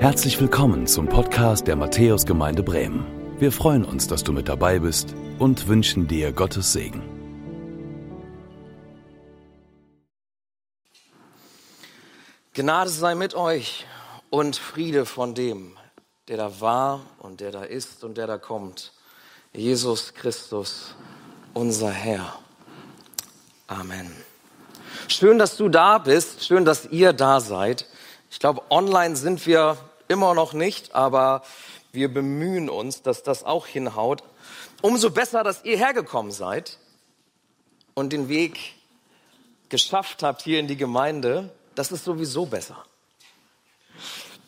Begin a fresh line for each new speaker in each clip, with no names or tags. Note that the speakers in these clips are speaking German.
Herzlich willkommen zum Podcast der Matthäusgemeinde Bremen. Wir freuen uns, dass du mit dabei bist und wünschen dir Gottes Segen.
Gnade sei mit euch und Friede von dem, der da war und der da ist und der da kommt. Jesus Christus, unser Herr. Amen. Schön, dass du da bist. Schön, dass ihr da seid. Ich glaube, online sind wir immer noch nicht, aber wir bemühen uns, dass das auch hinhaut. Umso besser, dass ihr hergekommen seid und den Weg geschafft habt hier in die Gemeinde. Das ist sowieso besser.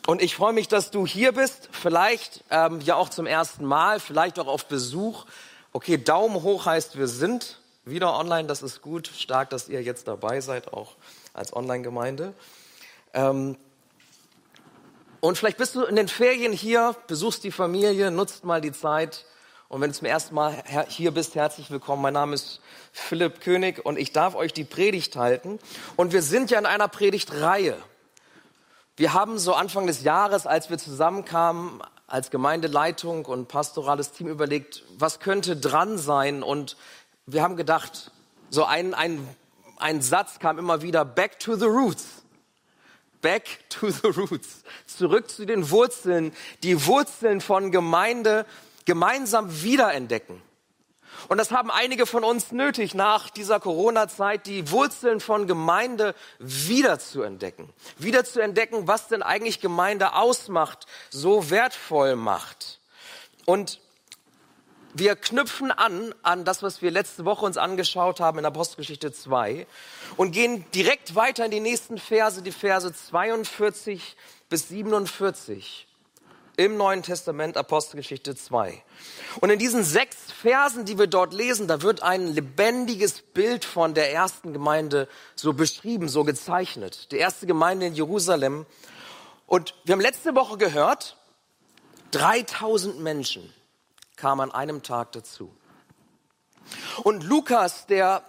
Und ich freue mich, dass du hier bist, vielleicht ähm, ja auch zum ersten Mal, vielleicht auch auf Besuch. Okay, Daumen hoch heißt, wir sind wieder online, das ist gut. Stark, dass ihr jetzt dabei seid, auch als Online-Gemeinde. Ähm, und vielleicht bist du in den Ferien hier, besuchst die Familie, nutzt mal die Zeit. Und wenn du zum ersten Mal hier bist, herzlich willkommen. Mein Name ist Philipp König und ich darf euch die Predigt halten. Und wir sind ja in einer Predigtreihe. Wir haben so Anfang des Jahres, als wir zusammenkamen, als Gemeindeleitung und pastorales Team überlegt, was könnte dran sein. Und wir haben gedacht, so ein, ein, ein Satz kam immer wieder, back to the roots. Back to the roots. Zurück zu den Wurzeln. Die Wurzeln von Gemeinde gemeinsam wiederentdecken. Und das haben einige von uns nötig, nach dieser Corona-Zeit die Wurzeln von Gemeinde wieder zu entdecken. Wieder zu entdecken, was denn eigentlich Gemeinde ausmacht, so wertvoll macht. Und wir knüpfen an an das, was wir letzte Woche uns angeschaut haben in Apostelgeschichte 2 und gehen direkt weiter in die nächsten Verse, die Verse 42 bis 47 im Neuen Testament Apostelgeschichte 2. Und in diesen sechs Versen, die wir dort lesen, da wird ein lebendiges Bild von der ersten Gemeinde so beschrieben, so gezeichnet. Die erste Gemeinde in Jerusalem. Und wir haben letzte Woche gehört, 3000 Menschen kam an einem Tag dazu. Und Lukas, der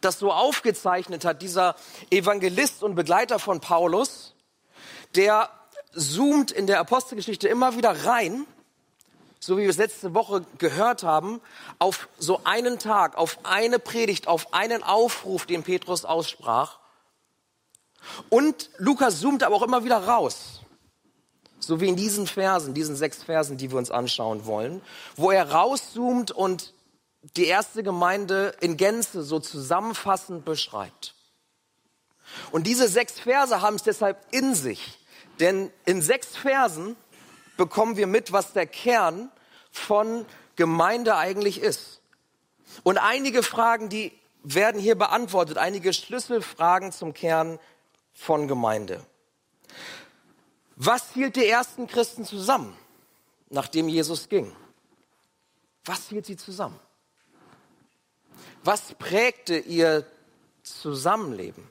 das so aufgezeichnet hat, dieser Evangelist und Begleiter von Paulus, der zoomt in der Apostelgeschichte immer wieder rein, so wie wir es letzte Woche gehört haben, auf so einen Tag, auf eine Predigt, auf einen Aufruf, den Petrus aussprach. Und Lukas zoomt aber auch immer wieder raus so wie in diesen Versen, diesen sechs Versen, die wir uns anschauen wollen, wo er rauszoomt und die erste Gemeinde in Gänze so zusammenfassend beschreibt. Und diese sechs Verse haben es deshalb in sich, denn in sechs Versen bekommen wir mit, was der Kern von Gemeinde eigentlich ist. Und einige Fragen, die werden hier beantwortet, einige Schlüsselfragen zum Kern von Gemeinde. Was hielt die ersten Christen zusammen, nachdem Jesus ging? Was hielt sie zusammen? Was prägte ihr Zusammenleben?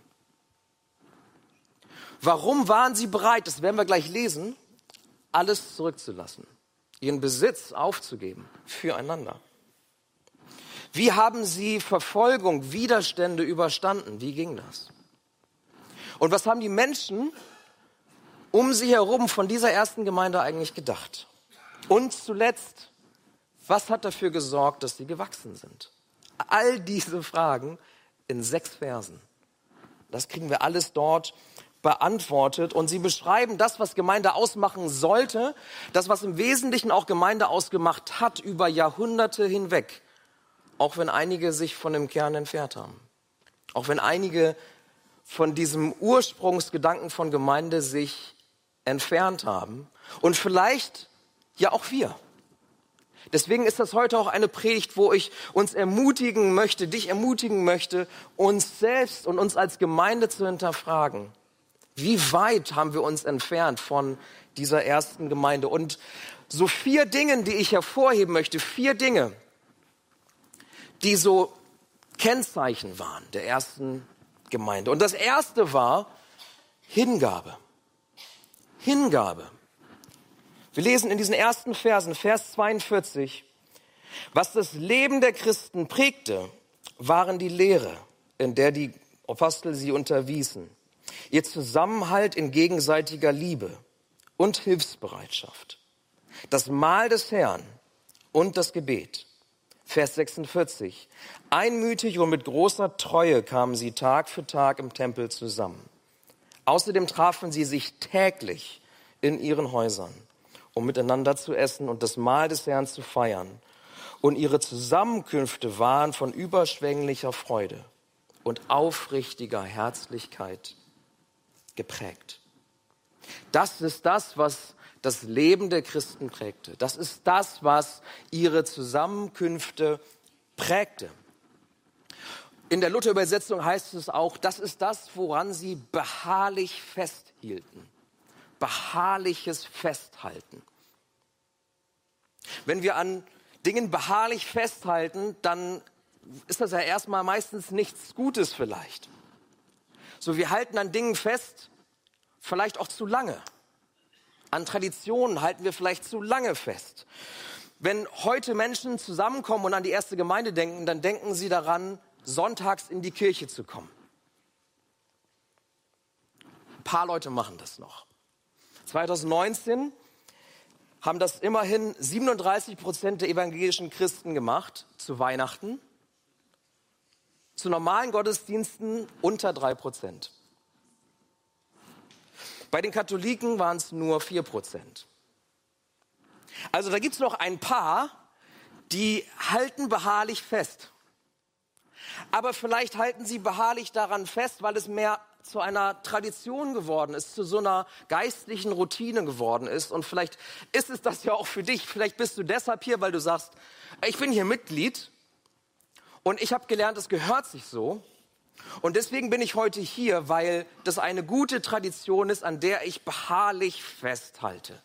Warum waren sie bereit, das werden wir gleich lesen, alles zurückzulassen, ihren Besitz aufzugeben füreinander? Wie haben sie Verfolgung, Widerstände überstanden? Wie ging das? Und was haben die Menschen um sie herum von dieser ersten Gemeinde eigentlich gedacht? Und zuletzt, was hat dafür gesorgt, dass sie gewachsen sind? All diese Fragen in sechs Versen. Das kriegen wir alles dort beantwortet und sie beschreiben das, was Gemeinde ausmachen sollte, das, was im Wesentlichen auch Gemeinde ausgemacht hat über Jahrhunderte hinweg, auch wenn einige sich von dem Kern entfernt haben, auch wenn einige von diesem Ursprungsgedanken von Gemeinde sich entfernt haben und vielleicht ja auch wir. Deswegen ist das heute auch eine Predigt, wo ich uns ermutigen möchte, dich ermutigen möchte, uns selbst und uns als Gemeinde zu hinterfragen. Wie weit haben wir uns entfernt von dieser ersten Gemeinde? Und so vier Dinge, die ich hervorheben möchte, vier Dinge, die so Kennzeichen waren der ersten Gemeinde. Und das erste war Hingabe. Hingabe. Wir lesen in diesen ersten Versen, Vers 42, was das Leben der Christen prägte, waren die Lehre, in der die Apostel sie unterwiesen, ihr Zusammenhalt in gegenseitiger Liebe und Hilfsbereitschaft. Das Mahl des Herrn und das Gebet. Vers 46. Einmütig und mit großer Treue kamen sie Tag für Tag im Tempel zusammen. Außerdem trafen sie sich täglich in ihren Häusern, um miteinander zu essen und das Mahl des Herrn zu feiern. Und ihre Zusammenkünfte waren von überschwänglicher Freude und aufrichtiger Herzlichkeit geprägt. Das ist das, was das Leben der Christen prägte. Das ist das, was ihre Zusammenkünfte prägte. In der Luther-Übersetzung heißt es auch, das ist das, woran sie beharrlich festhielten. Beharrliches Festhalten. Wenn wir an Dingen beharrlich festhalten, dann ist das ja erstmal meistens nichts Gutes vielleicht. So, wir halten an Dingen fest, vielleicht auch zu lange. An Traditionen halten wir vielleicht zu lange fest. Wenn heute Menschen zusammenkommen und an die erste Gemeinde denken, dann denken sie daran, sonntags in die Kirche zu kommen. Ein paar Leute machen das noch. 2019 haben das immerhin 37 Prozent der evangelischen Christen gemacht zu Weihnachten. Zu normalen Gottesdiensten unter drei Prozent. Bei den Katholiken waren es nur 4 Prozent. Also da gibt es noch ein paar, die halten beharrlich fest. Aber vielleicht halten sie beharrlich daran fest, weil es mehr zu einer Tradition geworden ist, zu so einer geistlichen Routine geworden ist. Und vielleicht ist es das ja auch für dich. Vielleicht bist du deshalb hier, weil du sagst, ich bin hier Mitglied und ich habe gelernt, es gehört sich so. Und deswegen bin ich heute hier, weil das eine gute Tradition ist, an der ich beharrlich festhalte.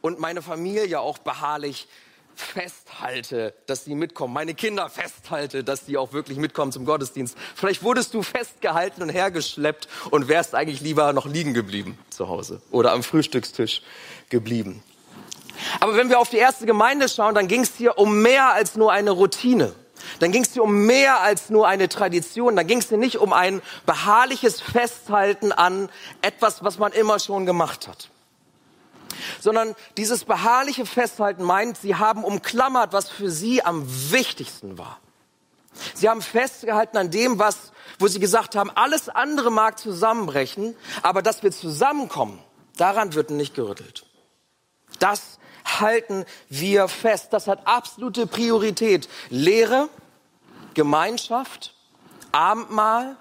Und meine Familie auch beharrlich festhalte, dass sie mitkommen. Meine Kinder festhalte, dass sie auch wirklich mitkommen zum Gottesdienst. Vielleicht wurdest du festgehalten und hergeschleppt und wärst eigentlich lieber noch liegen geblieben zu Hause oder am Frühstückstisch geblieben. Aber wenn wir auf die erste Gemeinde schauen, dann ging es hier um mehr als nur eine Routine dann ging es dir um mehr als nur eine Tradition. Dann ging es dir nicht um ein beharrliches Festhalten an etwas, was man immer schon gemacht hat. Sondern dieses beharrliche Festhalten meint, sie haben umklammert, was für sie am wichtigsten war. Sie haben festgehalten an dem, was, wo sie gesagt haben, alles andere mag zusammenbrechen, aber dass wir zusammenkommen, daran wird nicht gerüttelt. Das halten wir fest. Das hat absolute Priorität. Lehre, Gemeinschaft, Abendmahl,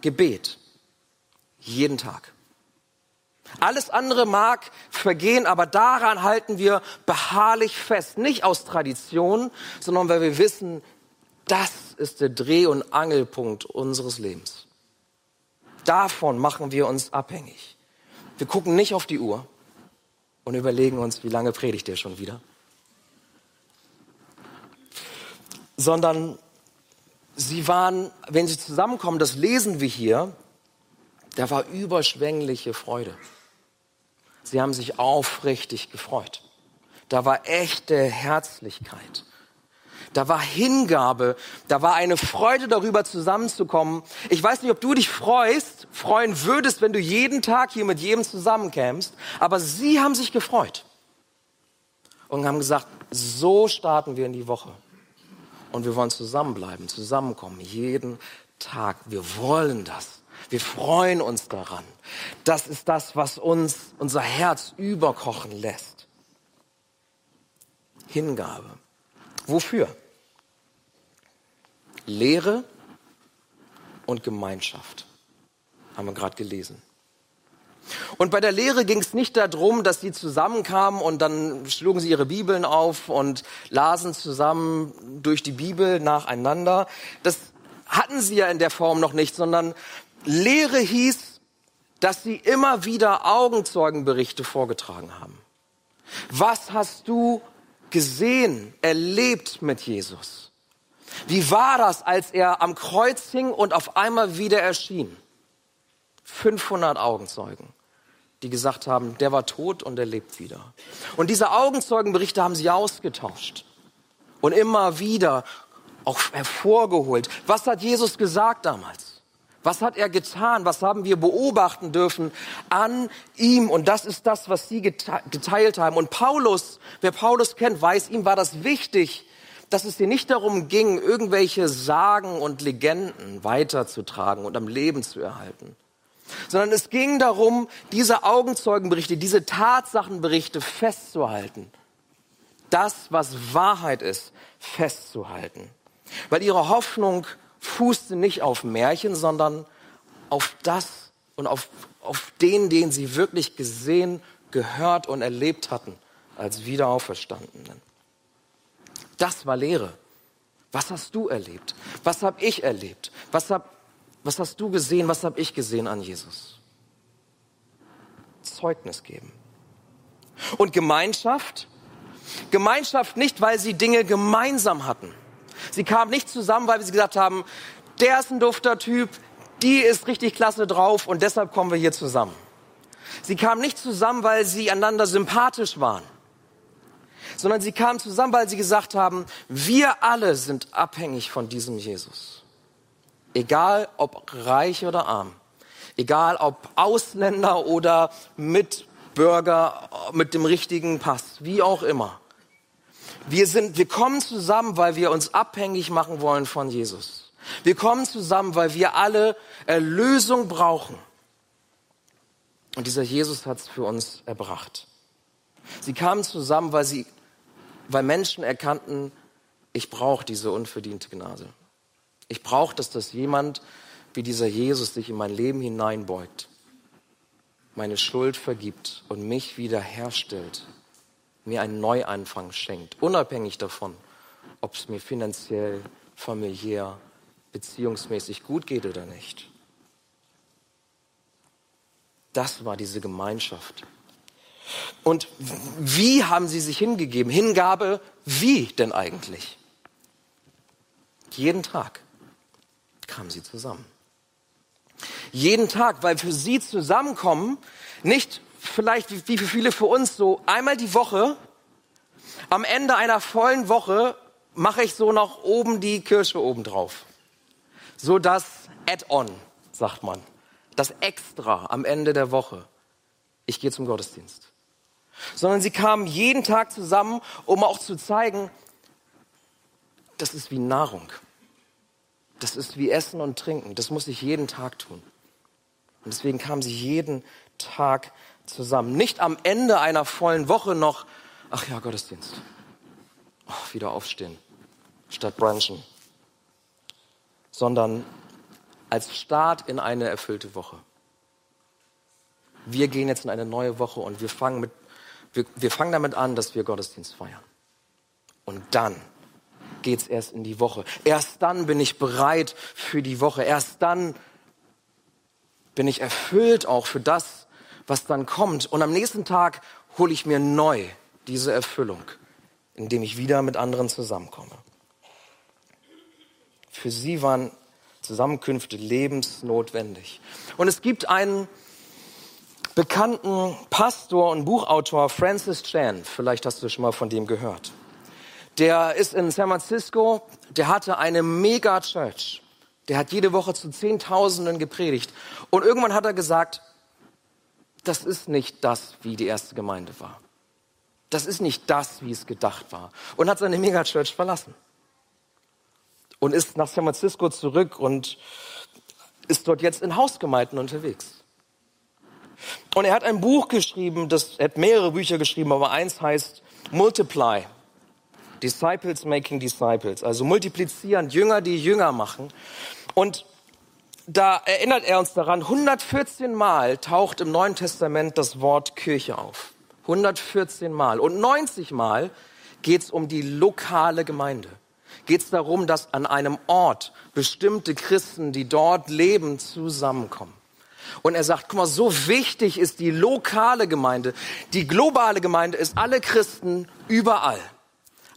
Gebet. Jeden Tag. Alles andere mag vergehen, aber daran halten wir beharrlich fest. Nicht aus Tradition, sondern weil wir wissen, das ist der Dreh- und Angelpunkt unseres Lebens. Davon machen wir uns abhängig. Wir gucken nicht auf die Uhr und überlegen uns, wie lange predigt der schon wieder, sondern sie waren, wenn sie zusammenkommen, das lesen wir hier, da war überschwängliche Freude. Sie haben sich aufrichtig gefreut. Da war echte Herzlichkeit. Da war Hingabe, da war eine Freude darüber zusammenzukommen. Ich weiß nicht, ob du dich freust, freuen würdest, wenn du jeden Tag hier mit jedem zusammenkämst, aber sie haben sich gefreut und haben gesagt, so starten wir in die Woche. Und wir wollen zusammenbleiben, zusammenkommen, jeden Tag. Wir wollen das. Wir freuen uns daran. Das ist das, was uns unser Herz überkochen lässt. Hingabe. Wofür? Lehre und Gemeinschaft. Haben wir gerade gelesen. Und bei der Lehre ging es nicht darum, dass sie zusammenkamen und dann schlugen sie ihre Bibeln auf und lasen zusammen durch die Bibel nacheinander. Das hatten sie ja in der Form noch nicht, sondern Lehre hieß, dass sie immer wieder Augenzeugenberichte vorgetragen haben. Was hast du gesehen, erlebt mit Jesus? Wie war das, als er am Kreuz hing und auf einmal wieder erschien? 500 Augenzeugen, die gesagt haben, der war tot und er lebt wieder. Und diese Augenzeugenberichte haben sie ausgetauscht und immer wieder auch hervorgeholt. Was hat Jesus gesagt damals? Was hat er getan? Was haben wir beobachten dürfen an ihm? Und das ist das, was sie geteilt haben. Und Paulus, wer Paulus kennt, weiß, ihm war das wichtig, dass es hier nicht darum ging, irgendwelche Sagen und Legenden weiterzutragen und am Leben zu erhalten, sondern es ging darum, diese Augenzeugenberichte, diese Tatsachenberichte festzuhalten. Das, was Wahrheit ist, festzuhalten. Weil ihre Hoffnung fußte nicht auf Märchen, sondern auf das und auf, auf den, den sie wirklich gesehen, gehört und erlebt hatten als Wiederauferstandenen. Das war Lehre. Was hast du erlebt? Was habe ich erlebt? Was, hab, was hast du gesehen? Was habe ich gesehen an Jesus? Zeugnis geben. Und Gemeinschaft? Gemeinschaft nicht, weil sie Dinge gemeinsam hatten, Sie kamen nicht zusammen, weil sie gesagt haben, der ist ein dufter Typ, die ist richtig klasse drauf und deshalb kommen wir hier zusammen. Sie kamen nicht zusammen, weil sie einander sympathisch waren, sondern sie kamen zusammen, weil sie gesagt haben, wir alle sind abhängig von diesem Jesus. Egal ob reich oder arm, egal ob Ausländer oder Mitbürger mit dem richtigen Pass, wie auch immer. Wir sind, wir kommen zusammen, weil wir uns abhängig machen wollen von Jesus. Wir kommen zusammen, weil wir alle Erlösung brauchen. Und dieser Jesus hat es für uns erbracht. Sie kamen zusammen, weil sie, weil Menschen erkannten, ich brauche diese unverdiente Gnade. Ich brauche, dass das jemand wie dieser Jesus sich in mein Leben hineinbeugt, meine Schuld vergibt und mich wiederherstellt mir einen Neuanfang schenkt, unabhängig davon, ob es mir finanziell, familiär, beziehungsmäßig gut geht oder nicht. Das war diese Gemeinschaft. Und wie haben sie sich hingegeben? Hingabe, wie denn eigentlich? Jeden Tag kamen sie zusammen. Jeden Tag, weil für sie zusammenkommen nicht vielleicht wie für viele für uns so einmal die Woche, am Ende einer vollen Woche mache ich so noch oben die Kirsche oben drauf. So das Add-on, sagt man. Das Extra am Ende der Woche. Ich gehe zum Gottesdienst. Sondern sie kamen jeden Tag zusammen, um auch zu zeigen, das ist wie Nahrung. Das ist wie Essen und Trinken. Das muss ich jeden Tag tun. Und deswegen kamen sie jeden Tag zusammen. Nicht am Ende einer vollen Woche noch, ach ja, Gottesdienst. Oh, wieder aufstehen, statt brunchen. Sondern als Start in eine erfüllte Woche. Wir gehen jetzt in eine neue Woche und wir fangen, mit, wir, wir fangen damit an, dass wir Gottesdienst feiern. Und dann geht's erst in die Woche. Erst dann bin ich bereit für die Woche. Erst dann bin ich erfüllt auch für das, was dann kommt. Und am nächsten Tag hole ich mir neu diese Erfüllung, indem ich wieder mit anderen zusammenkomme. Für sie waren Zusammenkünfte lebensnotwendig. Und es gibt einen bekannten Pastor und Buchautor, Francis Chan, vielleicht hast du schon mal von dem gehört. Der ist in San Francisco, der hatte eine Mega-Church. Der hat jede Woche zu Zehntausenden gepredigt. Und irgendwann hat er gesagt, das ist nicht das, wie die erste Gemeinde war. Das ist nicht das, wie es gedacht war. Und hat seine Megachurch verlassen. Und ist nach San Francisco zurück und ist dort jetzt in Hausgemeinden unterwegs. Und er hat ein Buch geschrieben, das, er hat mehrere Bücher geschrieben, aber eins heißt Multiply. Disciples making disciples. Also multiplizieren, Jünger, die Jünger machen. Und da erinnert er uns daran, 114 Mal taucht im Neuen Testament das Wort Kirche auf. 114 Mal. Und 90 Mal geht es um die lokale Gemeinde. Geht es darum, dass an einem Ort bestimmte Christen, die dort leben, zusammenkommen. Und er sagt, guck mal, so wichtig ist die lokale Gemeinde. Die globale Gemeinde ist alle Christen überall.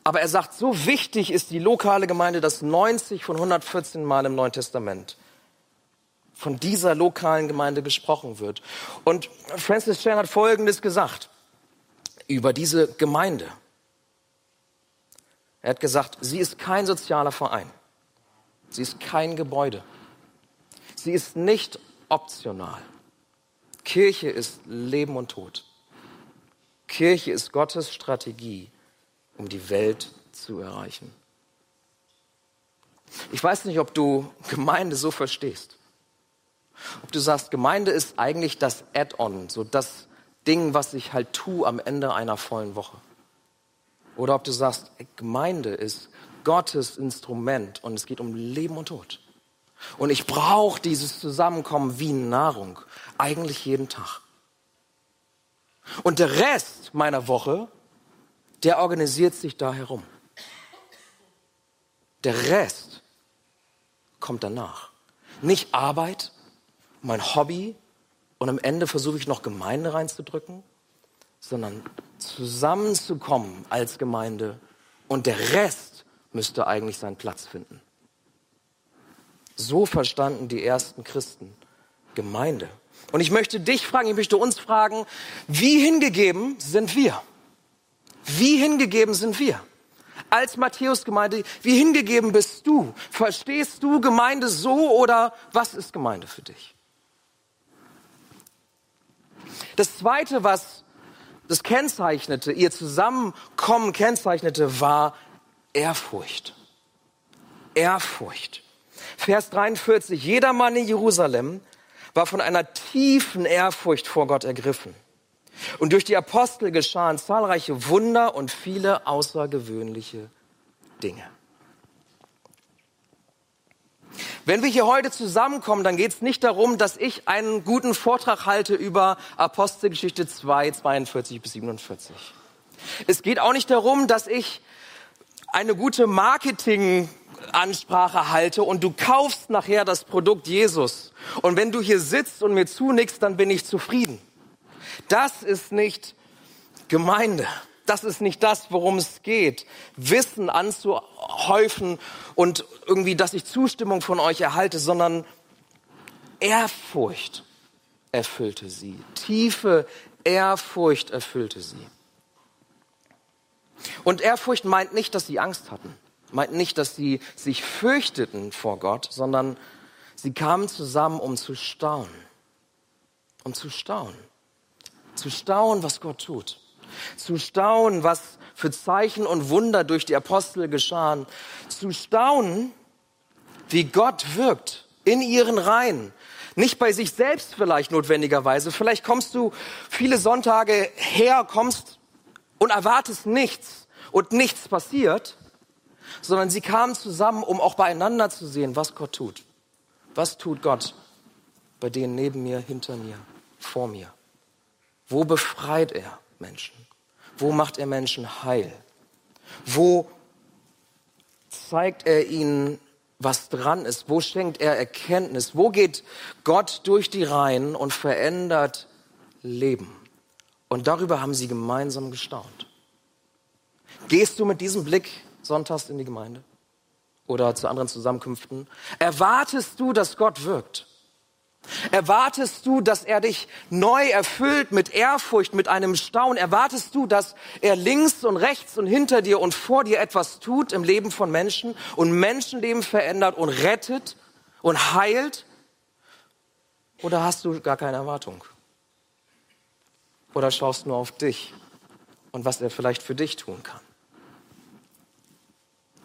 Aber er sagt, so wichtig ist die lokale Gemeinde, dass 90 von 114 Mal im Neuen Testament von dieser lokalen Gemeinde gesprochen wird. Und Francis Chan hat Folgendes gesagt über diese Gemeinde. Er hat gesagt, sie ist kein sozialer Verein. Sie ist kein Gebäude. Sie ist nicht optional. Kirche ist Leben und Tod. Kirche ist Gottes Strategie, um die Welt zu erreichen. Ich weiß nicht, ob du Gemeinde so verstehst. Ob du sagst, Gemeinde ist eigentlich das Add-on, so das Ding, was ich halt tue am Ende einer vollen Woche. Oder ob du sagst, Gemeinde ist Gottes Instrument und es geht um Leben und Tod. Und ich brauche dieses Zusammenkommen wie Nahrung, eigentlich jeden Tag. Und der Rest meiner Woche, der organisiert sich da herum. Der Rest kommt danach. Nicht Arbeit, mein Hobby und am Ende versuche ich noch Gemeinde reinzudrücken, sondern zusammenzukommen als Gemeinde und der Rest müsste eigentlich seinen Platz finden. So verstanden die ersten Christen Gemeinde. Und ich möchte dich fragen, ich möchte uns fragen, wie hingegeben sind wir? Wie hingegeben sind wir? Als Matthäus-Gemeinde, wie hingegeben bist du? Verstehst du Gemeinde so oder was ist Gemeinde für dich? Das zweite, was das kennzeichnete, ihr Zusammenkommen kennzeichnete, war Ehrfurcht. Ehrfurcht. Vers 43. Jeder Mann in Jerusalem war von einer tiefen Ehrfurcht vor Gott ergriffen. Und durch die Apostel geschahen zahlreiche Wunder und viele außergewöhnliche Dinge. Wenn wir hier heute zusammenkommen, dann geht es nicht darum, dass ich einen guten Vortrag halte über Apostelgeschichte 2, 42 bis 47. Es geht auch nicht darum, dass ich eine gute Marketingansprache halte und du kaufst nachher das Produkt Jesus. Und wenn du hier sitzt und mir zunickst, dann bin ich zufrieden. Das ist nicht Gemeinde. Das ist nicht das, worum es geht. Wissen anzuhäufen und irgendwie, dass ich Zustimmung von euch erhalte, sondern Ehrfurcht erfüllte sie. Tiefe Ehrfurcht erfüllte sie. Und Ehrfurcht meint nicht, dass sie Angst hatten, meint nicht, dass sie sich fürchteten vor Gott, sondern sie kamen zusammen, um zu staunen. Um zu staunen. Zu staunen, was Gott tut zu staunen, was für Zeichen und Wunder durch die Apostel geschahen, zu staunen, wie Gott wirkt in ihren Reihen. Nicht bei sich selbst vielleicht notwendigerweise. Vielleicht kommst du viele Sonntage her, kommst und erwartest nichts und nichts passiert, sondern sie kamen zusammen, um auch beieinander zu sehen, was Gott tut. Was tut Gott bei denen neben mir, hinter mir, vor mir? Wo befreit er Menschen? Wo macht er Menschen heil? Wo zeigt er ihnen, was dran ist? Wo schenkt er Erkenntnis? Wo geht Gott durch die Reihen und verändert Leben? Und darüber haben sie gemeinsam gestaunt. Gehst du mit diesem Blick sonntags in die Gemeinde oder zu anderen Zusammenkünften? Erwartest du, dass Gott wirkt? Erwartest du, dass er dich neu erfüllt mit Ehrfurcht, mit einem Staunen? Erwartest du, dass er links und rechts und hinter dir und vor dir etwas tut im Leben von Menschen und Menschenleben verändert und rettet und heilt? Oder hast du gar keine Erwartung? Oder schaust nur auf dich und was er vielleicht für dich tun kann?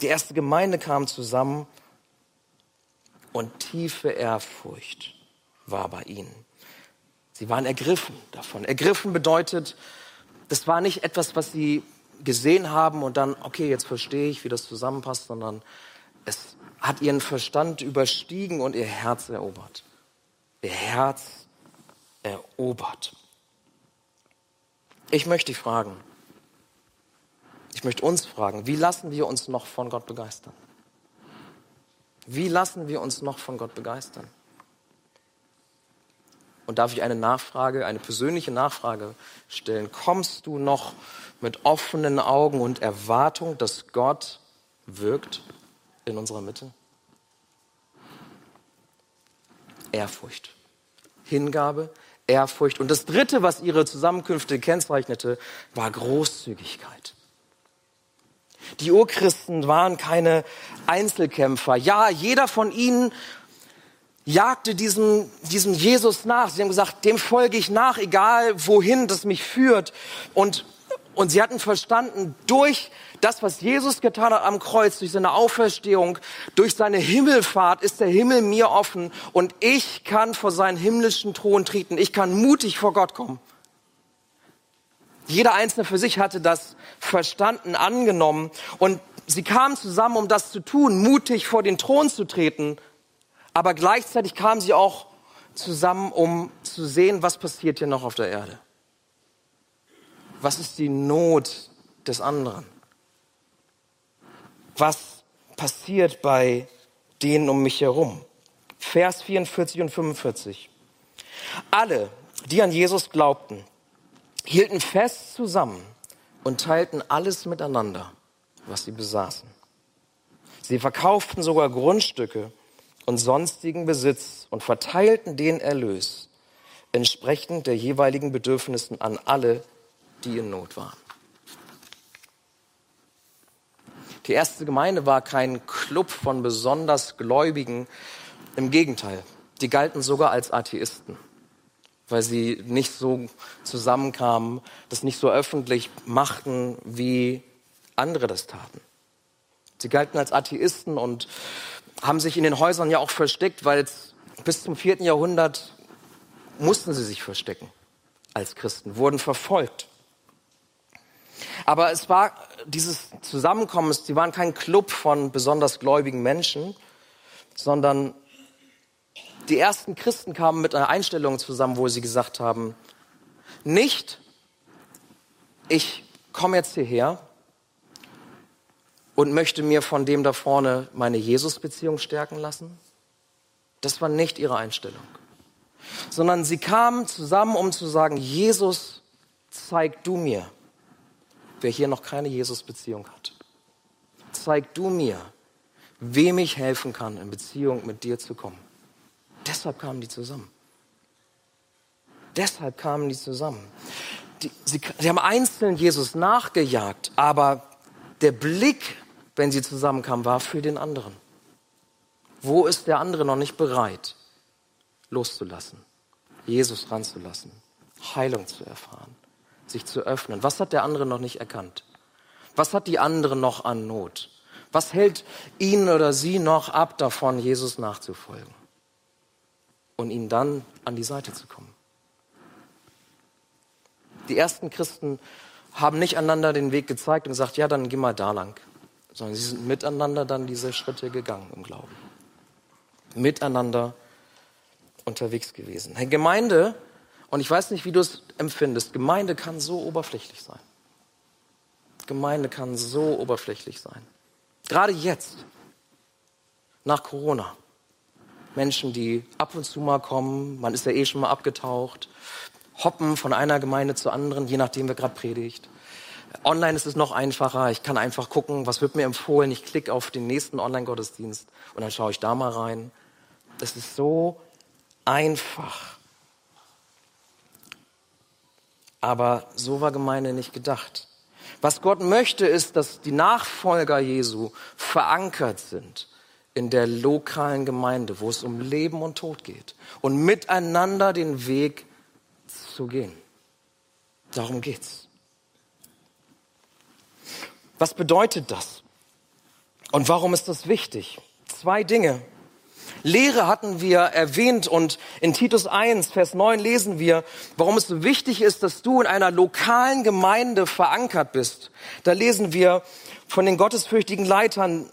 Die erste Gemeinde kam zusammen und tiefe Ehrfurcht war bei ihnen. Sie waren ergriffen davon. Ergriffen bedeutet, das war nicht etwas, was sie gesehen haben und dann, okay, jetzt verstehe ich, wie das zusammenpasst, sondern es hat ihren Verstand überstiegen und ihr Herz erobert. Ihr Herz erobert. Ich möchte dich fragen, ich möchte uns fragen, wie lassen wir uns noch von Gott begeistern? Wie lassen wir uns noch von Gott begeistern? Und darf ich eine Nachfrage, eine persönliche Nachfrage stellen? Kommst du noch mit offenen Augen und Erwartung, dass Gott wirkt in unserer Mitte? Ehrfurcht. Hingabe, Ehrfurcht. Und das Dritte, was ihre Zusammenkünfte kennzeichnete, war Großzügigkeit. Die Urchristen waren keine Einzelkämpfer. Ja, jeder von ihnen jagte diesem, diesem Jesus nach. Sie haben gesagt, dem folge ich nach, egal wohin das mich führt. Und, und sie hatten verstanden, durch das, was Jesus getan hat am Kreuz, durch seine Auferstehung, durch seine Himmelfahrt, ist der Himmel mir offen und ich kann vor seinen himmlischen Thron treten. Ich kann mutig vor Gott kommen. Jeder Einzelne für sich hatte das verstanden, angenommen und sie kamen zusammen, um das zu tun, mutig vor den Thron zu treten aber gleichzeitig kamen sie auch zusammen, um zu sehen, was passiert hier noch auf der Erde. Was ist die Not des anderen? Was passiert bei denen um mich herum? Vers 44 und 45. Alle, die an Jesus glaubten, hielten fest zusammen und teilten alles miteinander, was sie besaßen. Sie verkauften sogar Grundstücke und sonstigen Besitz und verteilten den Erlös entsprechend der jeweiligen Bedürfnissen an alle, die in Not waren. Die erste Gemeinde war kein Club von besonders Gläubigen. Im Gegenteil, die galten sogar als Atheisten, weil sie nicht so zusammenkamen, das nicht so öffentlich machten, wie andere das taten. Sie galten als Atheisten und haben sich in den Häusern ja auch versteckt, weil bis zum vierten Jahrhundert mussten sie sich verstecken als Christen, wurden verfolgt. Aber es war dieses Zusammenkommen, sie waren kein Club von besonders gläubigen Menschen, sondern die ersten Christen kamen mit einer Einstellung zusammen, wo sie gesagt haben, nicht, ich komme jetzt hierher und möchte mir von dem da vorne meine Jesus-Beziehung stärken lassen? Das war nicht ihre Einstellung. Sondern sie kamen zusammen, um zu sagen, Jesus, zeig du mir, wer hier noch keine Jesus-Beziehung hat. Zeig du mir, wem ich helfen kann, in Beziehung mit dir zu kommen. Deshalb kamen die zusammen. Deshalb kamen die zusammen. Die, sie, sie haben einzeln Jesus nachgejagt, aber der Blick, wenn sie zusammenkamen, war für den anderen. Wo ist der andere noch nicht bereit, loszulassen, Jesus ranzulassen, Heilung zu erfahren, sich zu öffnen? Was hat der andere noch nicht erkannt? Was hat die andere noch an Not? Was hält ihn oder sie noch ab davon, Jesus nachzufolgen und ihn dann an die Seite zu kommen? Die ersten Christen haben nicht einander den Weg gezeigt und gesagt, ja, dann geh mal da lang, sondern sie sind miteinander dann diese Schritte gegangen im Glauben. Miteinander unterwegs gewesen. Hey, Gemeinde, und ich weiß nicht, wie du es empfindest, Gemeinde kann so oberflächlich sein. Gemeinde kann so oberflächlich sein. Gerade jetzt, nach Corona. Menschen, die ab und zu mal kommen, man ist ja eh schon mal abgetaucht, hoppen von einer Gemeinde zur anderen, je nachdem, wer gerade predigt. Online ist es noch einfacher. Ich kann einfach gucken, was wird mir empfohlen. Ich klicke auf den nächsten Online-Gottesdienst und dann schaue ich da mal rein. Das ist so einfach. Aber so war Gemeinde nicht gedacht. Was Gott möchte, ist, dass die Nachfolger Jesu verankert sind in der lokalen Gemeinde, wo es um Leben und Tod geht und miteinander den Weg zu gehen. Darum geht's. Was bedeutet das? Und warum ist das wichtig? Zwei Dinge. Lehre hatten wir erwähnt und in Titus 1, Vers 9 lesen wir, warum es so wichtig ist, dass du in einer lokalen Gemeinde verankert bist. Da lesen wir von den gottesfürchtigen Leitern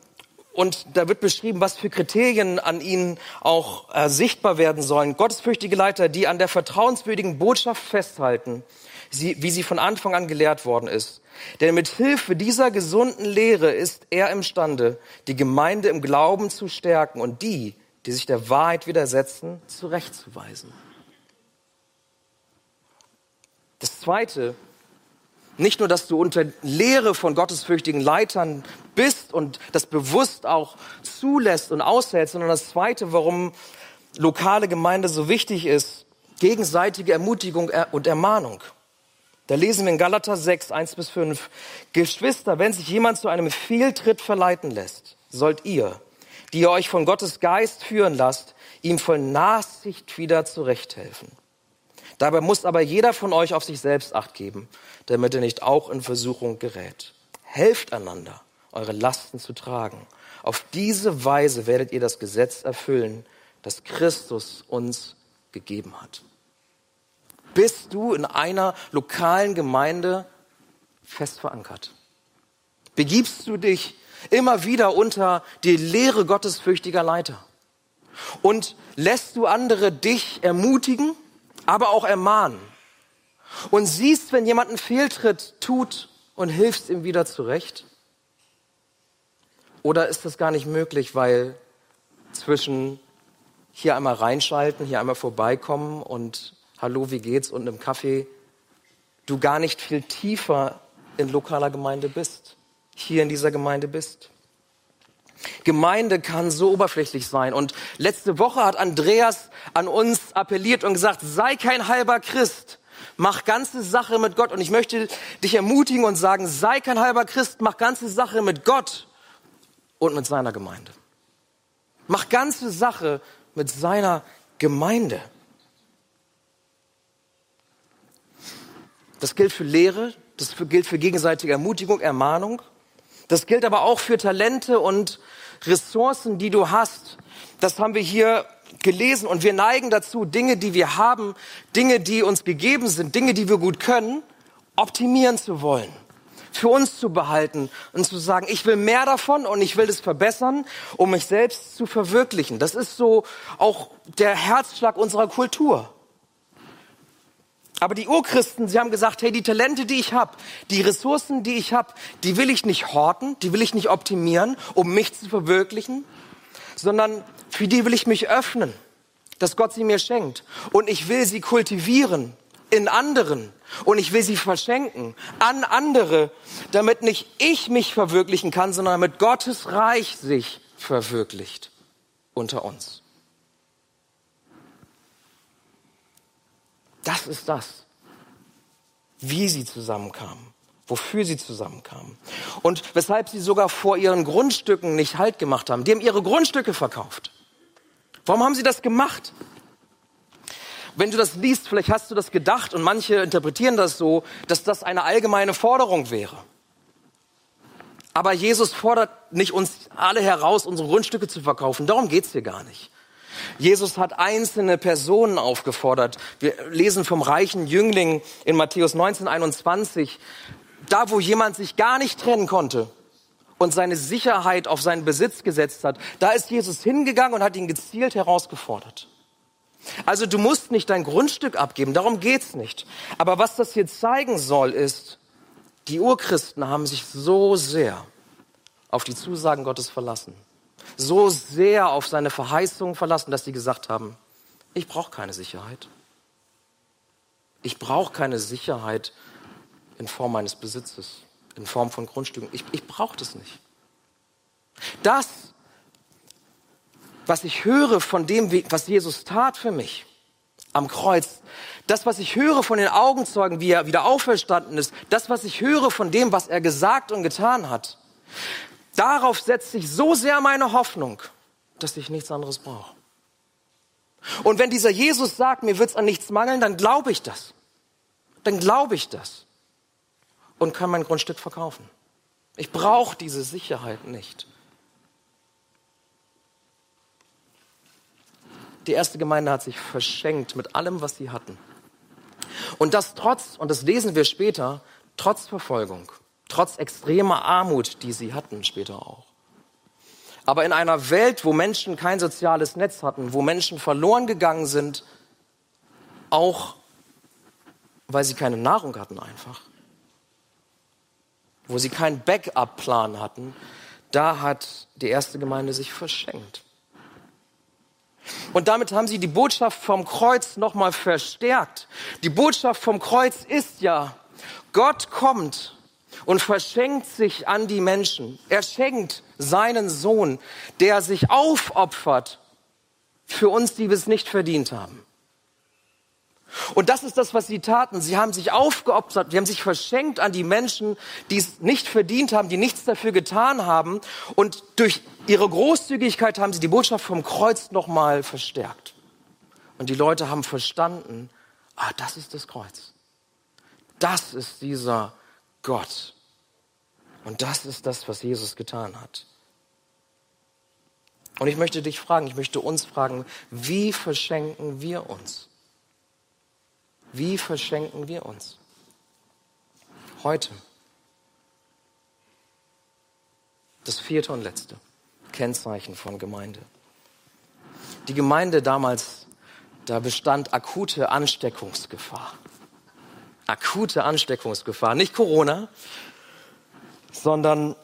und da wird beschrieben, was für Kriterien an ihnen auch äh, sichtbar werden sollen. Gottesfürchtige Leiter, die an der vertrauenswürdigen Botschaft festhalten, sie, wie sie von Anfang an gelehrt worden ist. Denn mit Hilfe dieser gesunden Lehre ist er imstande, die Gemeinde im Glauben zu stärken und die, die sich der Wahrheit widersetzen, zurechtzuweisen. Das Zweite, nicht nur, dass du unter Lehre von gottesfürchtigen Leitern bist und das bewusst auch zulässt und aushältst, sondern das Zweite, warum lokale Gemeinde so wichtig ist, gegenseitige Ermutigung und Ermahnung. Da lesen wir in Galater 6, 1 bis 5, Geschwister, wenn sich jemand zu einem Fehltritt verleiten lässt, sollt ihr, die ihr euch von Gottes Geist führen lasst, ihm voll Nachsicht wieder zurechthelfen. Dabei muss aber jeder von euch auf sich selbst acht geben, damit er nicht auch in Versuchung gerät. Helft einander, eure Lasten zu tragen. Auf diese Weise werdet ihr das Gesetz erfüllen, das Christus uns gegeben hat. Bist du in einer lokalen Gemeinde fest verankert? Begibst du dich immer wieder unter die Lehre gottesfürchtiger Leiter? Und lässt du andere dich ermutigen aber auch ermahnen. Und siehst, wenn jemand einen Fehltritt tut und hilfst ihm wieder zurecht? Oder ist das gar nicht möglich, weil zwischen hier einmal reinschalten, hier einmal vorbeikommen und Hallo, wie geht's und einem Kaffee, du gar nicht viel tiefer in lokaler Gemeinde bist, hier in dieser Gemeinde bist? Gemeinde kann so oberflächlich sein. Und letzte Woche hat Andreas an uns appelliert und gesagt, sei kein halber Christ. Mach ganze Sache mit Gott. Und ich möchte dich ermutigen und sagen, sei kein halber Christ, mach ganze Sache mit Gott und mit seiner Gemeinde. Mach ganze Sache mit seiner Gemeinde. Das gilt für Lehre, das gilt für gegenseitige Ermutigung, Ermahnung. Das gilt aber auch für Talente und Ressourcen, die du hast. Das haben wir hier gelesen und wir neigen dazu, Dinge, die wir haben, Dinge, die uns gegeben sind, Dinge, die wir gut können, optimieren zu wollen, für uns zu behalten und zu sagen, ich will mehr davon und ich will das verbessern, um mich selbst zu verwirklichen. Das ist so auch der Herzschlag unserer Kultur. Aber die Urchristen, sie haben gesagt, hey, die Talente, die ich habe, die Ressourcen, die ich habe, die will ich nicht horten, die will ich nicht optimieren, um mich zu verwirklichen, sondern für die will ich mich öffnen, dass Gott sie mir schenkt. Und ich will sie kultivieren in anderen. Und ich will sie verschenken an andere, damit nicht ich mich verwirklichen kann, sondern damit Gottes Reich sich verwirklicht unter uns. Das ist das, wie sie zusammenkamen, wofür sie zusammenkamen und weshalb sie sogar vor ihren Grundstücken nicht Halt gemacht haben. Die haben ihre Grundstücke verkauft. Warum haben sie das gemacht? Wenn du das liest, vielleicht hast du das gedacht und manche interpretieren das so, dass das eine allgemeine Forderung wäre. Aber Jesus fordert nicht uns alle heraus, unsere Grundstücke zu verkaufen. Darum geht's hier gar nicht. Jesus hat einzelne Personen aufgefordert. Wir lesen vom reichen Jüngling in Matthäus 19, 21. Da, wo jemand sich gar nicht trennen konnte und seine Sicherheit auf seinen Besitz gesetzt hat, da ist Jesus hingegangen und hat ihn gezielt herausgefordert. Also du musst nicht dein Grundstück abgeben, darum geht's nicht. Aber was das hier zeigen soll, ist, die Urchristen haben sich so sehr auf die Zusagen Gottes verlassen so sehr auf seine Verheißung verlassen, dass sie gesagt haben, ich brauche keine Sicherheit. Ich brauche keine Sicherheit in Form meines Besitzes, in Form von Grundstücken. Ich, ich brauche das nicht. Das, was ich höre von dem, was Jesus tat für mich am Kreuz, das, was ich höre von den Augenzeugen, wie er wieder auferstanden ist, das, was ich höre von dem, was er gesagt und getan hat, Darauf setze ich so sehr meine Hoffnung, dass ich nichts anderes brauche. Und wenn dieser Jesus sagt, mir wird es an nichts mangeln, dann glaube ich das. Dann glaube ich das und kann mein Grundstück verkaufen. Ich brauche diese Sicherheit nicht. Die erste Gemeinde hat sich verschenkt mit allem, was sie hatten. Und das trotz, und das lesen wir später, trotz Verfolgung trotz extremer Armut, die sie hatten später auch. Aber in einer Welt, wo Menschen kein soziales Netz hatten, wo Menschen verloren gegangen sind, auch weil sie keine Nahrung hatten einfach, wo sie keinen Backup-Plan hatten, da hat die erste Gemeinde sich verschenkt. Und damit haben sie die Botschaft vom Kreuz nochmal verstärkt. Die Botschaft vom Kreuz ist ja, Gott kommt und verschenkt sich an die Menschen. Er schenkt seinen Sohn, der sich aufopfert für uns, die wir es nicht verdient haben. Und das ist das, was sie taten. Sie haben sich aufgeopfert, sie haben sich verschenkt an die Menschen, die es nicht verdient haben, die nichts dafür getan haben. Und durch ihre Großzügigkeit haben sie die Botschaft vom Kreuz nochmal verstärkt. Und die Leute haben verstanden, ah, das ist das Kreuz. Das ist dieser Gott. Und das ist das, was Jesus getan hat. Und ich möchte dich fragen, ich möchte uns fragen, wie verschenken wir uns? Wie verschenken wir uns? Heute. Das vierte und letzte Kennzeichen von Gemeinde. Die Gemeinde damals, da bestand akute Ansteckungsgefahr. Akute Ansteckungsgefahr. Nicht Corona, sondern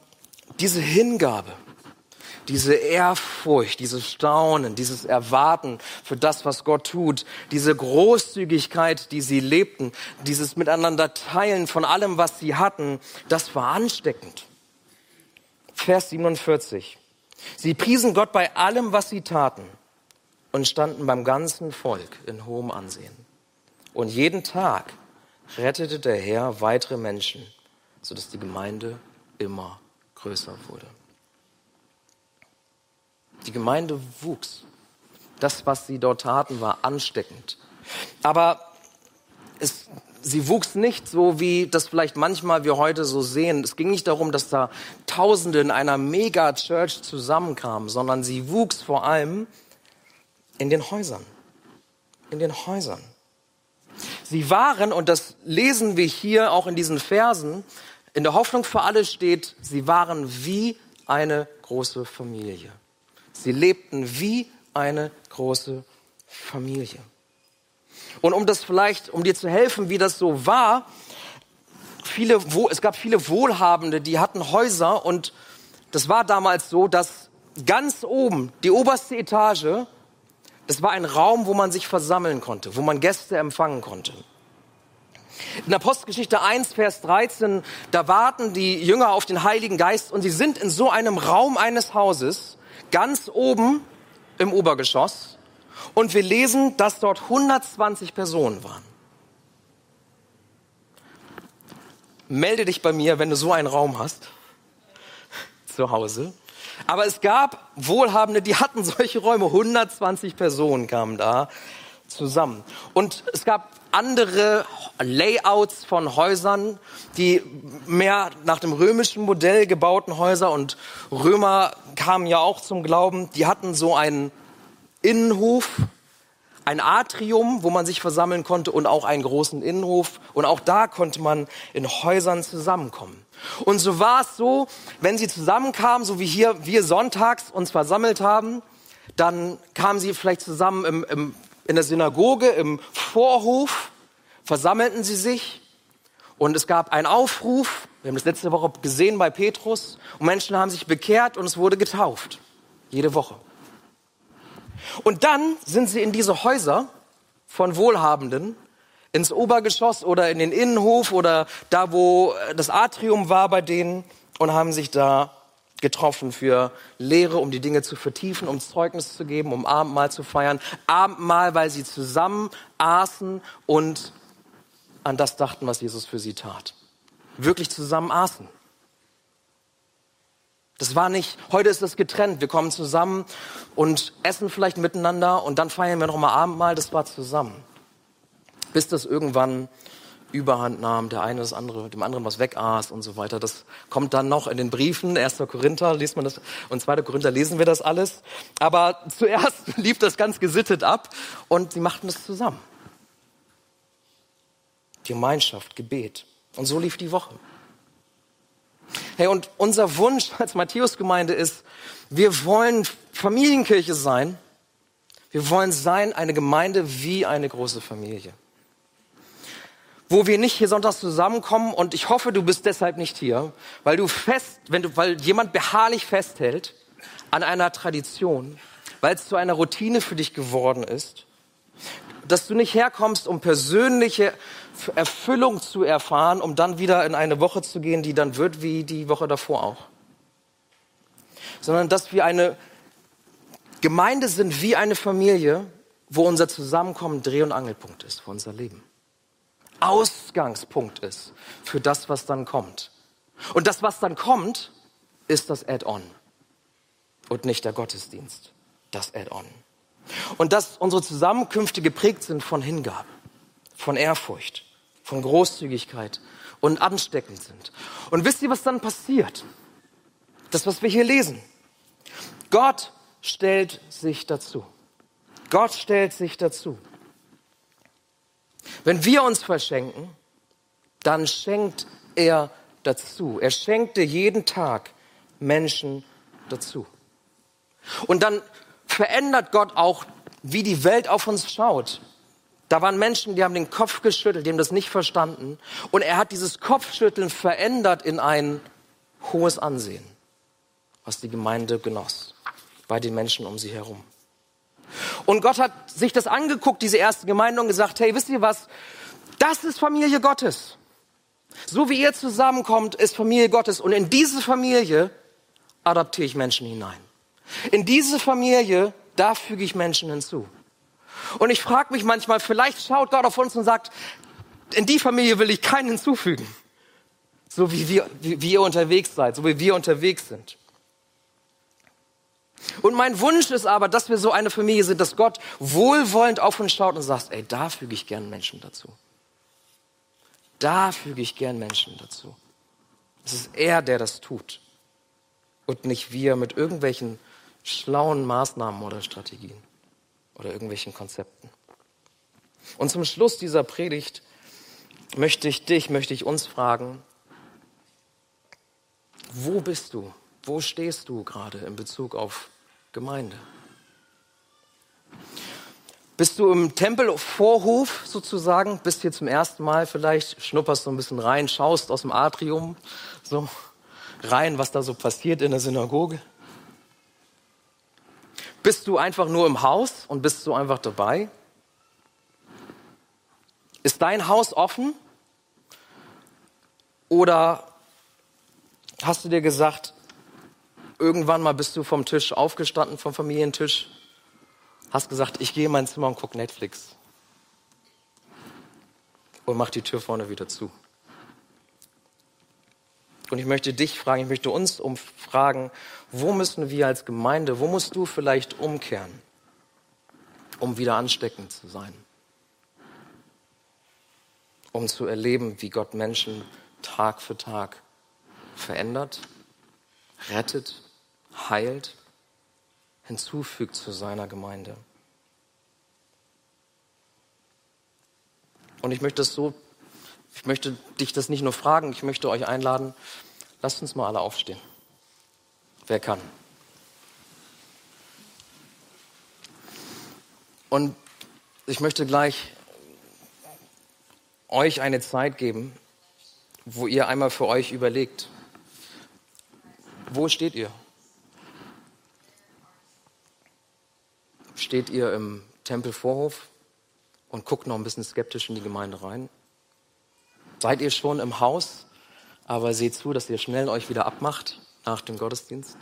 diese Hingabe diese Ehrfurcht, dieses Staunen, dieses Erwarten für das, was Gott tut, diese Großzügigkeit, die sie lebten, dieses Miteinander teilen von allem, was sie hatten, das war ansteckend. Vers 47. Sie priesen Gott bei allem, was sie taten und standen beim ganzen Volk in hohem Ansehen. Und jeden Tag rettete der Herr weitere Menschen, sodass die Gemeinde immer größer wurde. Die Gemeinde wuchs. Das, was sie dort taten, war ansteckend. Aber es, sie wuchs nicht so, wie das vielleicht manchmal wir heute so sehen. Es ging nicht darum, dass da Tausende in einer Mega-Church zusammenkamen, sondern sie wuchs vor allem in den Häusern. In den Häusern. Sie waren, und das lesen wir hier auch in diesen Versen, in der Hoffnung für alle steht, sie waren wie eine große Familie. Sie lebten wie eine große Familie. Und um das vielleicht, um dir zu helfen, wie das so war, viele, es gab viele Wohlhabende, die hatten Häuser und das war damals so, dass ganz oben, die oberste Etage, das war ein Raum, wo man sich versammeln konnte, wo man Gäste empfangen konnte. In Apostelgeschichte 1, Vers 13, da warten die Jünger auf den Heiligen Geist und sie sind in so einem Raum eines Hauses ganz oben im Obergeschoss und wir lesen, dass dort 120 Personen waren. Melde dich bei mir, wenn du so einen Raum hast zu Hause. Aber es gab Wohlhabende, die hatten solche Räume. 120 Personen kamen da zusammen. Und es gab andere Layouts von Häusern, die mehr nach dem römischen Modell gebauten Häuser und Römer kamen ja auch zum Glauben, die hatten so einen Innenhof, ein Atrium, wo man sich versammeln konnte und auch einen großen Innenhof und auch da konnte man in Häusern zusammenkommen. Und so war es so, wenn sie zusammenkamen, so wie hier wir sonntags uns versammelt haben, dann kamen sie vielleicht zusammen im, im in der Synagoge, im Vorhof, versammelten sie sich und es gab einen Aufruf. Wir haben das letzte Woche gesehen bei Petrus und Menschen haben sich bekehrt und es wurde getauft. Jede Woche. Und dann sind sie in diese Häuser von Wohlhabenden ins Obergeschoss oder in den Innenhof oder da, wo das Atrium war bei denen und haben sich da getroffen für Lehre, um die Dinge zu vertiefen, um Zeugnis zu geben, um Abendmahl zu feiern. Abendmahl, weil sie zusammen aßen und an das dachten, was Jesus für sie tat. Wirklich zusammen aßen. Das war nicht, heute ist das getrennt. Wir kommen zusammen und essen vielleicht miteinander und dann feiern wir nochmal Abendmahl. Das war zusammen. Bis das irgendwann Überhand nahm, der eine das andere, dem anderen was wegaß und so weiter. Das kommt dann noch in den Briefen, 1. Korinther liest man das und 2. Korinther lesen wir das alles. Aber zuerst lief das ganz gesittet ab und sie machten es zusammen. Gemeinschaft, Gebet. Und so lief die Woche. Hey, und unser Wunsch als Matthäusgemeinde ist, wir wollen Familienkirche sein. Wir wollen sein eine Gemeinde wie eine große Familie wo wir nicht hier sonntags zusammenkommen und ich hoffe, du bist deshalb nicht hier, weil du fest, wenn du, weil jemand beharrlich festhält an einer Tradition, weil es zu einer Routine für dich geworden ist, dass du nicht herkommst, um persönliche Erfüllung zu erfahren, um dann wieder in eine Woche zu gehen, die dann wird wie die Woche davor auch. Sondern dass wir eine Gemeinde sind wie eine Familie, wo unser Zusammenkommen Dreh- und Angelpunkt ist für unser Leben. Ausgangspunkt ist für das, was dann kommt. Und das, was dann kommt, ist das Add-on und nicht der Gottesdienst, das Add-on. Und dass unsere Zusammenkünfte geprägt sind von Hingabe, von Ehrfurcht, von Großzügigkeit und ansteckend sind. Und wisst ihr, was dann passiert? Das, was wir hier lesen. Gott stellt sich dazu. Gott stellt sich dazu. Wenn wir uns verschenken, dann schenkt er dazu. Er schenkte jeden Tag Menschen dazu. Und dann verändert Gott auch, wie die Welt auf uns schaut. Da waren Menschen, die haben den Kopf geschüttelt, die haben das nicht verstanden. Und er hat dieses Kopfschütteln verändert in ein hohes Ansehen, was die Gemeinde genoss bei den Menschen um sie herum. Und Gott hat sich das angeguckt, diese erste Gemeinde, und gesagt, hey, wisst ihr was? Das ist Familie Gottes. So wie ihr zusammenkommt, ist Familie Gottes. Und in diese Familie adaptiere ich Menschen hinein. In diese Familie, da füge ich Menschen hinzu. Und ich frage mich manchmal, vielleicht schaut Gott auf uns und sagt, in die Familie will ich keinen hinzufügen. So wie wir, wie, wie ihr unterwegs seid, so wie wir unterwegs sind. Und mein Wunsch ist aber, dass wir so eine Familie sind, dass Gott wohlwollend auf uns schaut und sagt, ey, da füge ich gern Menschen dazu. Da füge ich gern Menschen dazu. Es ist er, der das tut. Und nicht wir mit irgendwelchen schlauen Maßnahmen oder Strategien oder irgendwelchen Konzepten. Und zum Schluss dieser Predigt möchte ich dich, möchte ich uns fragen, wo bist du? Wo stehst du gerade in Bezug auf Gemeinde? Bist du im Tempelvorhof sozusagen? Bist hier zum ersten Mal vielleicht, schnupperst so ein bisschen rein, schaust aus dem Atrium so rein, was da so passiert in der Synagoge? Bist du einfach nur im Haus und bist du einfach dabei? Ist dein Haus offen? Oder hast du dir gesagt, irgendwann mal bist du vom Tisch aufgestanden, vom Familientisch, hast gesagt, ich gehe in mein Zimmer und gucke Netflix. Und mach die Tür vorne wieder zu. Und ich möchte dich fragen, ich möchte uns umfragen, wo müssen wir als Gemeinde, wo musst du vielleicht umkehren, um wieder ansteckend zu sein? Um zu erleben, wie Gott Menschen Tag für Tag verändert, rettet heilt, hinzufügt zu seiner Gemeinde. Und ich möchte das so, ich möchte dich das nicht nur fragen, ich möchte euch einladen, lasst uns mal alle aufstehen. Wer kann? Und ich möchte gleich euch eine Zeit geben, wo ihr einmal für euch überlegt, wo steht ihr? Steht ihr im Tempelvorhof und guckt noch ein bisschen skeptisch in die Gemeinde rein? Seid ihr schon im Haus, aber seht zu, dass ihr schnell euch wieder abmacht nach dem Gottesdienst?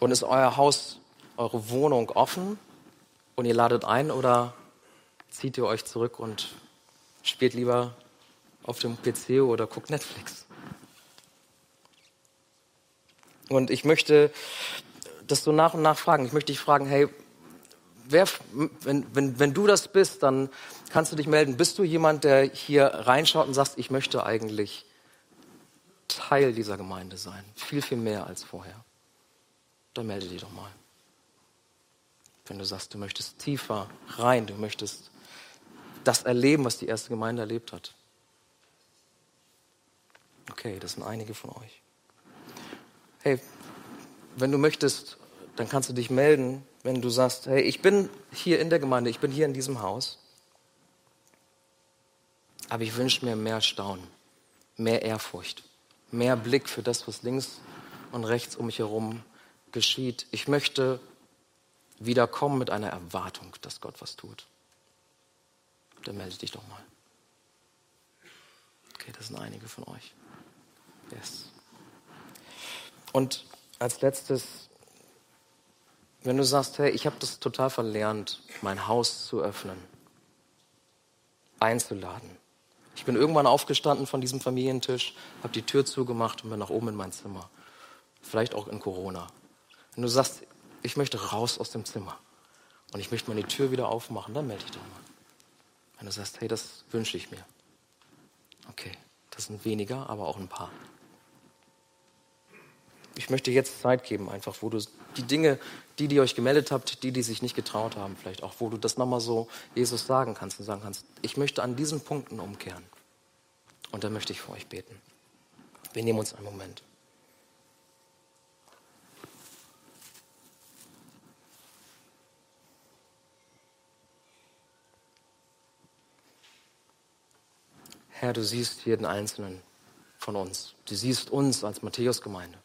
Und ist euer Haus, eure Wohnung offen und ihr ladet ein oder zieht ihr euch zurück und spielt lieber auf dem PC oder guckt Netflix? Und ich möchte das so nach und nach fragen. Ich möchte dich fragen, hey, wer, wenn, wenn, wenn du das bist, dann kannst du dich melden. Bist du jemand, der hier reinschaut und sagt, ich möchte eigentlich Teil dieser Gemeinde sein? Viel, viel mehr als vorher. Dann melde dich doch mal. Wenn du sagst, du möchtest tiefer rein, du möchtest das erleben, was die erste Gemeinde erlebt hat. Okay, das sind einige von euch. Hey, wenn du möchtest, dann kannst du dich melden, wenn du sagst, hey, ich bin hier in der Gemeinde, ich bin hier in diesem Haus, aber ich wünsche mir mehr Staunen, mehr Ehrfurcht, mehr Blick für das, was links und rechts um mich herum geschieht. Ich möchte wieder kommen mit einer Erwartung, dass Gott was tut. Dann melde dich doch mal. Okay, das sind einige von euch. Yes. Und als letztes Wenn du sagst, hey, ich habe das total verlernt, mein Haus zu öffnen, einzuladen. Ich bin irgendwann aufgestanden von diesem Familientisch, habe die Tür zugemacht und bin nach oben in mein Zimmer. Vielleicht auch in Corona. Wenn du sagst, ich möchte raus aus dem Zimmer und ich möchte meine Tür wieder aufmachen, dann melde dich doch mal. Wenn du sagst, hey, das wünsche ich mir. Okay, das sind weniger, aber auch ein paar. Ich möchte jetzt Zeit geben, einfach, wo du die Dinge, die, die euch gemeldet habt, die, die sich nicht getraut haben, vielleicht auch, wo du das nochmal so Jesus sagen kannst und sagen kannst, ich möchte an diesen Punkten umkehren. Und dann möchte ich für euch beten. Wir nehmen uns einen Moment. Herr, du siehst jeden Einzelnen von uns. Du siehst uns als Matthäus-Gemeinde.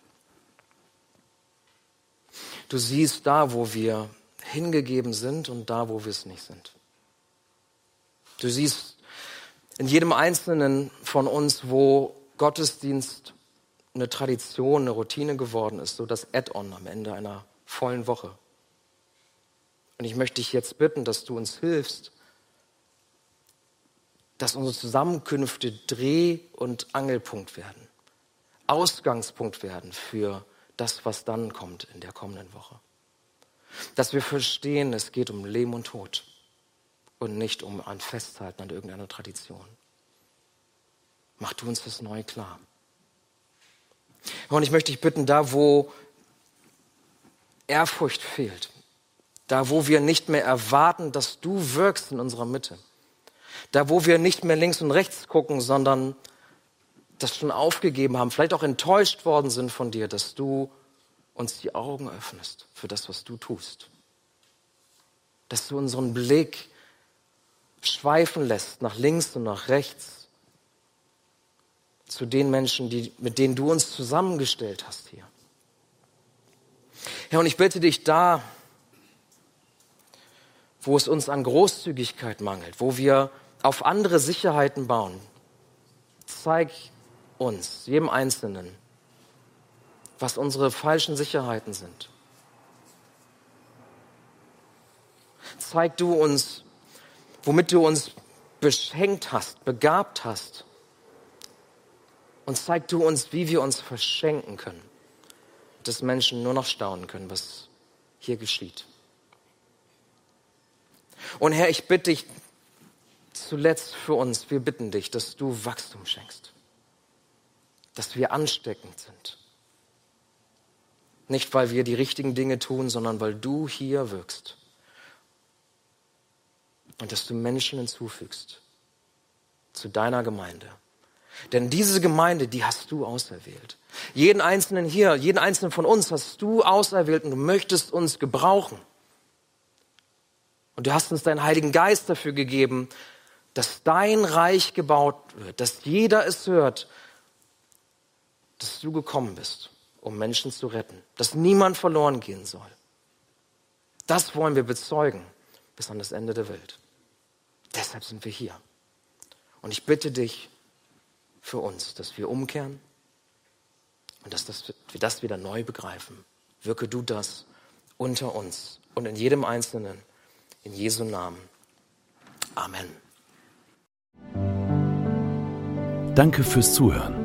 Du siehst da, wo wir hingegeben sind und da, wo wir es nicht sind. Du siehst in jedem Einzelnen von uns, wo Gottesdienst eine Tradition, eine Routine geworden ist, so das Add-on am Ende einer vollen Woche. Und ich möchte dich jetzt bitten, dass du uns hilfst, dass unsere Zusammenkünfte Dreh- und Angelpunkt werden, Ausgangspunkt werden für das, was dann kommt in der kommenden Woche. Dass wir verstehen, es geht um Leben und Tod und nicht um ein Festhalten an irgendeiner Tradition. Mach du uns das neu klar. Und ich möchte dich bitten, da wo Ehrfurcht fehlt, da wo wir nicht mehr erwarten, dass du wirkst in unserer Mitte, da, wo wir nicht mehr links und rechts gucken, sondern das schon aufgegeben haben, vielleicht auch enttäuscht worden sind von dir, dass du uns die Augen öffnest für das, was du tust. Dass du unseren Blick schweifen lässt nach links und nach rechts zu den Menschen, die, mit denen du uns zusammengestellt hast hier. Herr, und ich bitte dich da, wo es uns an Großzügigkeit mangelt, wo wir auf andere Sicherheiten bauen. Zeig uns, jedem Einzelnen, was unsere falschen Sicherheiten sind. Zeig du uns, womit du uns beschenkt hast, begabt hast. Und zeig du uns, wie wir uns verschenken können, dass Menschen nur noch staunen können, was hier geschieht. Und Herr, ich bitte dich, zuletzt für uns, wir bitten dich, dass du Wachstum schenkst, dass wir ansteckend sind. Nicht, weil wir die richtigen Dinge tun, sondern weil du hier wirkst. Und dass du Menschen hinzufügst zu deiner Gemeinde. Denn diese Gemeinde, die hast du auserwählt. Jeden Einzelnen hier, jeden Einzelnen von uns hast du auserwählt und du möchtest uns gebrauchen. Und du hast uns deinen Heiligen Geist dafür gegeben, dass dein Reich gebaut wird, dass jeder es hört, dass du gekommen bist, um Menschen zu retten, dass niemand verloren gehen soll. Das wollen wir bezeugen bis an das Ende der Welt. Deshalb sind wir hier. Und ich bitte dich für uns, dass wir umkehren und dass das, wir das wieder neu begreifen. Wirke du das unter uns und in jedem Einzelnen. In Jesu Namen. Amen.
Danke fürs Zuhören.